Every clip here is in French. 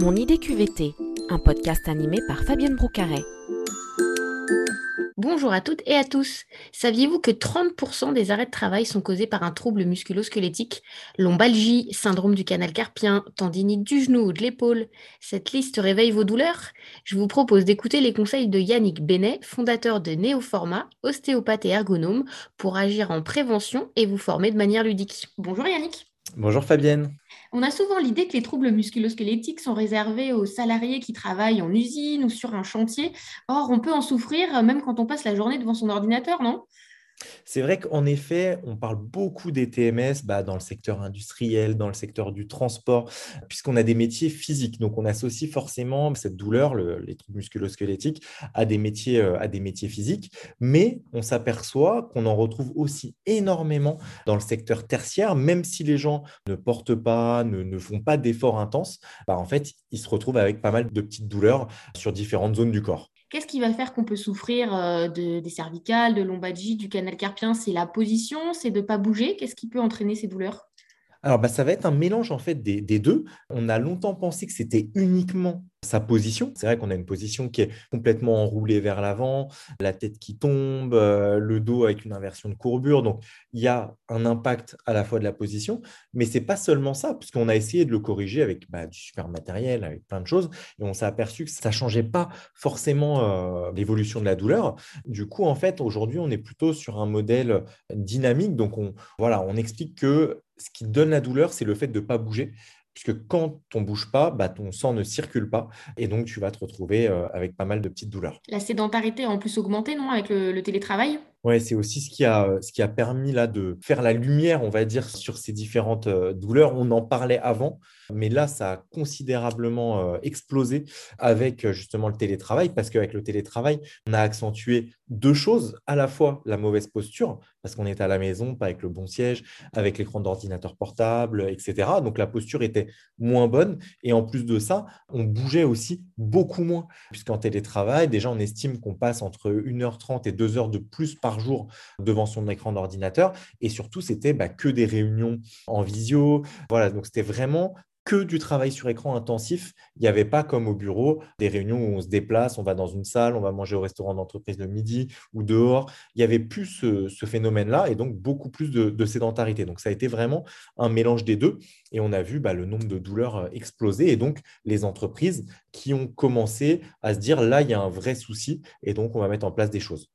Mon idée QVT, un podcast animé par Fabienne Broucaret. Bonjour à toutes et à tous. Saviez-vous que 30% des arrêts de travail sont causés par un trouble musculo-squelettique? Lombalgie, syndrome du canal carpien, tendinite du genou ou de l'épaule Cette liste réveille vos douleurs? Je vous propose d'écouter les conseils de Yannick Benet, fondateur de Néoforma, ostéopathe et ergonome, pour agir en prévention et vous former de manière ludique. Bonjour Yannick. Bonjour Fabienne. On a souvent l'idée que les troubles musculosquelettiques sont réservés aux salariés qui travaillent en usine ou sur un chantier. Or, on peut en souffrir même quand on passe la journée devant son ordinateur, non? C'est vrai qu'en effet, on parle beaucoup des TMS bah, dans le secteur industriel, dans le secteur du transport, puisqu'on a des métiers physiques. Donc, on associe forcément cette douleur, les troubles musculo-squelettiques, à des métiers, euh, à des métiers physiques. Mais on s'aperçoit qu'on en retrouve aussi énormément dans le secteur tertiaire, même si les gens ne portent pas, ne, font pas d'efforts intenses. Bah, en fait, ils se retrouvent avec pas mal de petites douleurs sur différentes zones du corps. Qu'est-ce qui va faire qu'on peut souffrir euh, de, des cervicales, de lombalgie, du canal carpien? C'est la position, c'est de ne pas bouger? Qu'est-ce qui peut entraîner ces douleurs? Alors, bah, ça va être un mélange en fait des, deux. On a longtemps pensé que c'était uniquement sa position. C'est vrai qu'on a une position qui est complètement enroulée vers l'avant, la tête qui tombe, euh, le dos avec une inversion de courbure. Donc, il y a un impact à la fois de la position, mais c'est pas seulement ça, puisqu'on a essayé de le corriger avec bah, du super matériel, avec plein de choses, et on s'est aperçu que ça changeait pas forcément euh, l'évolution de la douleur. Du coup, en fait, aujourd'hui, on est plutôt sur un modèle dynamique. Donc, on, voilà, on explique que ce qui donne la douleur, c'est le fait de ne pas bouger. Puisque quand on ne bouge pas, bah, ton sang ne circule pas et donc tu vas te retrouver euh, avec pas mal de petites douleurs. La sédentarité a en plus augmenté, non, avec le télétravail? Ouais, c'est aussi ce qui, a, ce qui a permis là de faire la lumière, on va dire, sur ces différentes euh, douleurs. On en parlait avant, mais là, ça a considérablement euh, explosé avec euh, justement le télétravail, parce qu'avec le télétravail, on a accentué deux choses, à la fois la mauvaise posture, parce qu'on est à la maison, pas avec le bon siège, avec l'écran d'ordinateur portable, etc. Donc la posture était moins bonne, et en plus de ça, on bougeait aussi beaucoup moins, puisqu'en télétravail, déjà, on estime qu'on passe entre 1h30 et 2 heures de plus par par jour devant son écran d'ordinateur. Et surtout, c'était bah, que des réunions en visio. Voilà, donc c'était vraiment que du travail sur écran intensif. Il n'y avait pas comme au bureau des réunions où on se déplace, on va dans une salle, on va manger au restaurant d'entreprise le midi ou dehors. Il n'y avait plus ce, phénomène-là et donc beaucoup plus de, sédentarité. Donc ça a été vraiment un mélange des deux et on a vu bah, le nombre de douleurs euh, exploser et donc les entreprises qui ont commencé à se dire là, il y a un vrai souci et donc on va mettre en place des choses.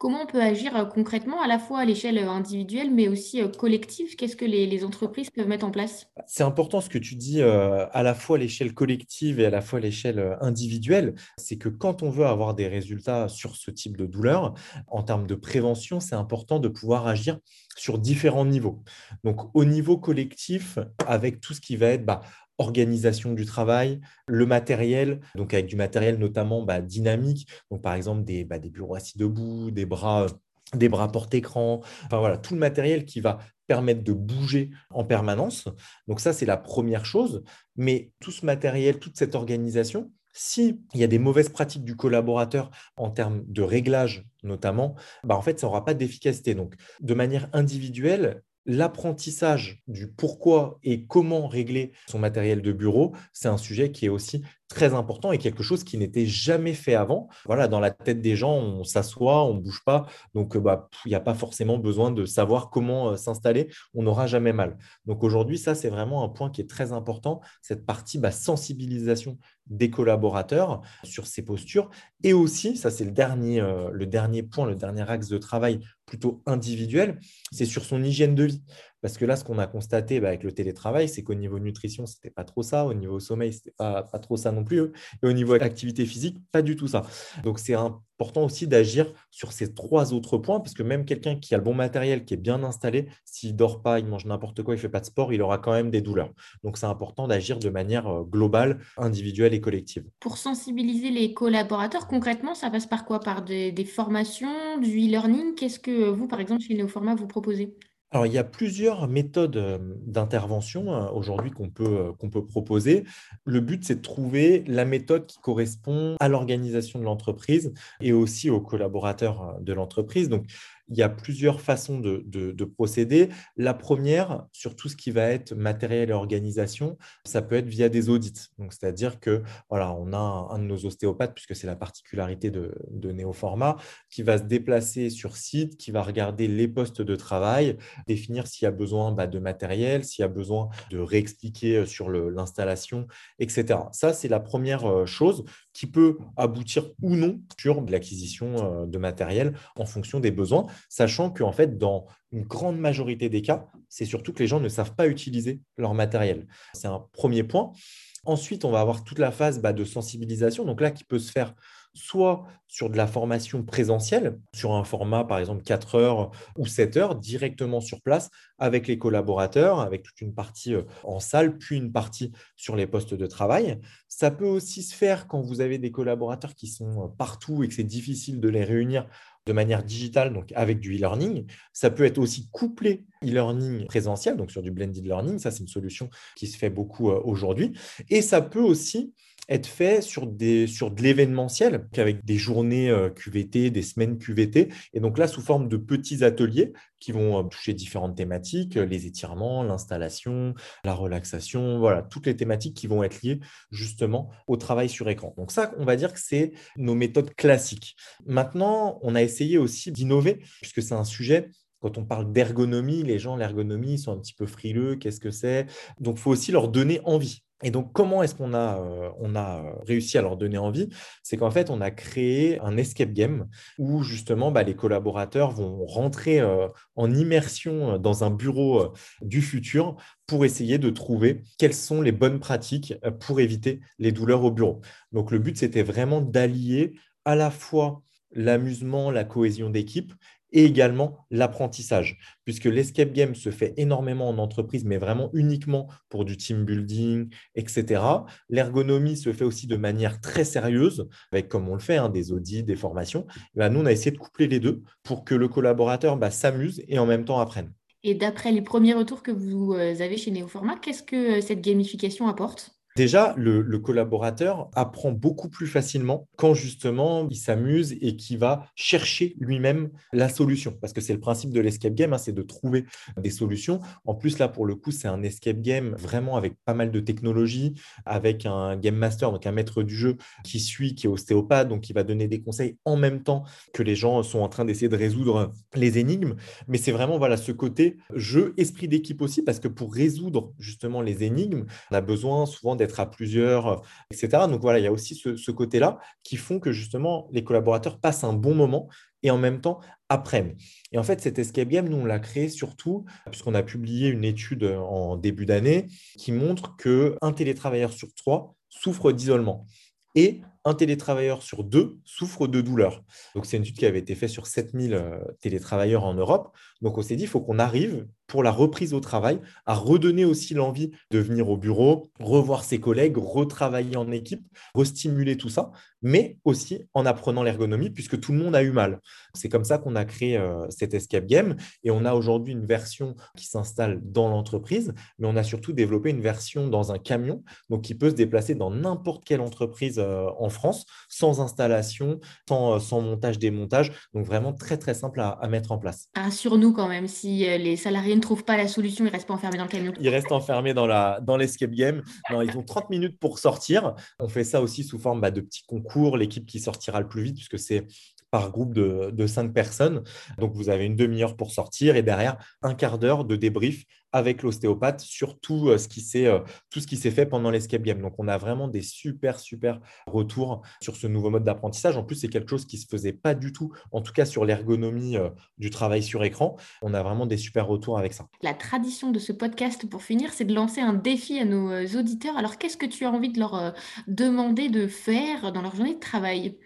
Comment on peut agir euh, concrètement, à la fois à l'échelle euh, individuelle, mais aussi euh, collective? Qu'est-ce que les, entreprises peuvent mettre en place? C'est important ce que tu dis à la fois à l'échelle collective et à la fois à l'échelle individuelle. C'est que quand on veut avoir des résultats sur ce type de douleur, en termes de prévention, c'est important de pouvoir agir sur différents niveaux. Donc au niveau collectif, avec tout ce qui va être bah, organisation du travail, le matériel, donc avec du matériel notamment bah, dynamique, donc par exemple des, bah, des bureaux assis debout, des bras, des bras porte-écran, enfin voilà, tout le matériel qui va permettre de bouger en permanence. Donc ça, c'est la première chose. Mais tout ce matériel, toute cette organisation, s'il y a des mauvaises pratiques du collaborateur en termes de réglage notamment, bah en fait, ça n'aura pas d'efficacité. Donc, de manière individuelle, l'apprentissage du pourquoi et comment régler son matériel de bureau, c'est un sujet qui est aussi très important et quelque chose qui n'était jamais fait avant. Voilà, dans la tête des gens, on s'assoit, on ne bouge pas, donc bah, il n'y a pas forcément besoin de savoir comment euh, s'installer, on n'aura jamais mal. Donc aujourd'hui, ça, c'est vraiment un point qui est très important, cette partie bah, sensibilisation des collaborateurs sur ces postures. Et aussi, ça c'est le dernier, euh, le dernier point, le dernier axe de travail plutôt individuel, c'est sur son hygiène de vie. Parce que là, ce qu'on a constaté bah, avec le télétravail, c'est qu'au niveau nutrition, ce n'était pas trop ça. Au niveau sommeil, ce n'était pas, trop ça non plus. Et au niveau activité physique, pas du tout ça. Donc, c'est important aussi d'agir sur ces trois autres points, parce que même quelqu'un qui a le bon matériel, qui est bien installé, s'il dort pas, il mange n'importe quoi, il fait pas de sport, il aura quand même des douleurs. Donc, c'est important d'agir de manière euh, globale, individuelle et collective. Pour sensibiliser les collaborateurs, concrètement, ça passe par quoi? Par des, des formations, du e-learning? Qu'est-ce que vous, par exemple, chez Néoforma, vous proposez? Alors, il y a plusieurs méthodes euh, d'intervention euh, aujourd'hui qu'on peut, euh, qu'on peut proposer. Le but, c'est de trouver la méthode qui correspond à l'organisation de l'entreprise et aussi aux collaborateurs de l'entreprise. Il y a plusieurs façons de, procéder. La première, sur tout ce qui va être matériel et organisation, ça peut être via des audits. Donc, c'est-à-dire que voilà, on a un, de nos ostéopathes, puisque c'est la particularité de, de Néoformat, qui va se déplacer sur site, qui va regarder les postes de travail, définir s'il y a besoin bah, de matériel, s'il y a besoin de réexpliquer sur l'installation, etc. Ça, c'est la première euh, chose qui peut aboutir ou non sur l'acquisition euh, de matériel en fonction des besoins, sachant qu'en fait, dans une grande majorité des cas, c'est surtout que les gens ne savent pas utiliser leur matériel. C'est un premier point. Ensuite, on va avoir toute la phase bah, de sensibilisation, donc là qui peut se faire soit sur de la formation présentielle, sur un format par exemple 4 heures ou 7 heures, directement sur place avec les collaborateurs, avec toute une partie euh, en salle, puis une partie sur les postes de travail. Ça peut aussi se faire quand vous avez des collaborateurs qui sont euh, partout et que c'est difficile de les réunir de manière digitale, donc avec du e-learning. Ça peut être aussi couplé e-learning présentiel, donc sur du blended learning. Ça, c'est une solution qui se fait beaucoup euh, aujourd'hui. Et ça peut aussi être fait sur, des, sur de l'événementiel, avec des journées euh, QVT, des semaines QVT, et donc là sous forme de petits ateliers qui vont euh, toucher différentes thématiques, euh, les étirements, l'installation, la relaxation, voilà, toutes les thématiques qui vont être liées justement au travail sur écran. Donc ça, on va dire que c'est nos méthodes classiques. Maintenant, on a essayé aussi d'innover, puisque c'est un sujet quand on parle d'ergonomie, les gens, l'ergonomie, sont un petit peu frileux. Qu'est-ce que c'est? Donc, il faut aussi leur donner envie. Et donc, comment est-ce qu'on a, euh, euh, réussi à leur donner envie? C'est qu'en fait, on a créé un escape game où justement bah, les collaborateurs vont rentrer euh, en immersion dans un bureau du futur pour essayer de trouver quelles sont les bonnes pratiques pour éviter les douleurs au bureau. Donc, le but, c'était vraiment d'allier à la fois l'amusement, la cohésion d'équipe et également l'apprentissage, puisque l'escape game se fait énormément en entreprise, mais vraiment uniquement pour du team building, etc. L'ergonomie se fait aussi de manière très sérieuse, avec comme on le fait, hein, des audits, des formations. Ben, nous, on a essayé de coupler les deux pour que le collaborateur bah, s'amuse et en même temps apprenne. Et d'après les premiers retours que vous euh, avez chez Neoformat, qu'est-ce que euh, cette gamification apporte? Déjà, le, collaborateur apprend beaucoup plus facilement quand justement il s'amuse et qu'il va chercher lui-même la solution. Parce que c'est le principe de l'escape game, hein, c'est de trouver des solutions. En plus, là, pour le coup, c'est un escape game vraiment avec pas mal de technologie, avec un game master, donc un maître du jeu qui suit, qui est ostéopathe, donc qui va donner des conseils en même temps que les gens sont en train d'essayer de résoudre les énigmes. Mais c'est vraiment voilà ce côté jeu, esprit d'équipe aussi, parce que pour résoudre justement les énigmes, on a besoin souvent d'être à plusieurs, euh, etc. Donc voilà, il y a aussi ce, côté-là qui font que justement les collaborateurs passent un bon moment et en même temps apprennent. Et en fait, cet escape game, nous, on l'a créé surtout puisqu'on a publié une étude en début d'année qui montre qu'un télétravailleur sur trois souffre d'isolement. Et un télétravailleur sur deux souffre de douleur. Donc, c'est une étude qui avait été faite sur 7000 euh, télétravailleurs en Europe. Donc, on s'est dit, il faut qu'on arrive pour la reprise au travail à redonner aussi l'envie de venir au bureau, revoir ses collègues, retravailler en équipe, restimuler tout ça, mais aussi en apprenant l'ergonomie puisque tout le monde a eu mal. C'est comme ça qu'on a créé euh, cet escape game et on a aujourd'hui une version qui s'installe dans l'entreprise, mais on a surtout développé une version dans un camion, donc qui peut se déplacer dans n'importe quelle entreprise euh, France, sans installation, sans, euh, sans montage, démontage. Donc vraiment très très simple à, mettre en place. sur nous quand même, si euh, les salariés ne trouvent pas la solution, ils restent pas enfermés dans le camion. Ils restent enfermés dans la dans l'escape game. Non, ils ont 30 minutes pour sortir. On fait ça aussi sous forme bah, de petits concours. L'équipe qui sortira le plus vite, puisque c'est par groupe de, cinq personnes. Donc, vous avez une demi-heure pour sortir et derrière, un quart d'heure de débrief avec l'ostéopathe sur tout euh, ce qui s'est euh, tout fait pendant l'escape game. Donc, on a vraiment des super, super retours sur ce nouveau mode d'apprentissage. En plus, c'est quelque chose qui ne se faisait pas du tout, en tout cas sur l'ergonomie euh, du travail sur écran. On a vraiment des super retours avec ça. La tradition de ce podcast, pour finir, c'est de lancer un défi à nos auditeurs. Alors, qu'est-ce que tu as envie de leur demander de faire dans leur journée de travail?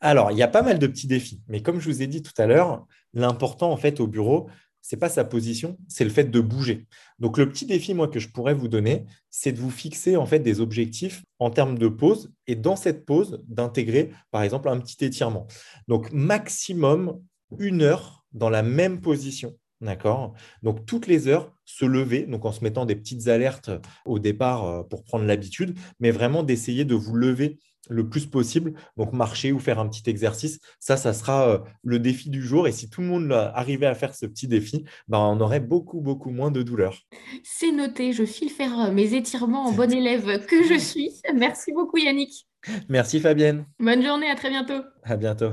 Alors, il y a pas mal de petits défis, mais comme je vous ai dit tout à l'heure, l'important en fait au bureau, c'est pas sa position, c'est le fait de bouger. Donc le petit défi moi que je pourrais vous donner, c'est de vous fixer en fait des objectifs en termes de pause et dans cette pause d'intégrer par exemple un petit étirement. Donc maximum une heure dans la même position. D'accord? Donc, toutes les heures, se lever, donc en se mettant des petites alertes au départ euh, pour prendre l'habitude, mais vraiment d'essayer de vous lever le plus possible. Donc, marcher ou faire un petit exercice, ça, ça sera euh, le défi du jour. Et si tout le monde arrivait à faire ce petit défi, ben, on aurait beaucoup, beaucoup moins de douleurs. C'est noté, je file faire euh, mes étirements en bon élève que je suis. Merci beaucoup Yannick. Merci Fabienne. Bonne journée, à très bientôt. À bientôt.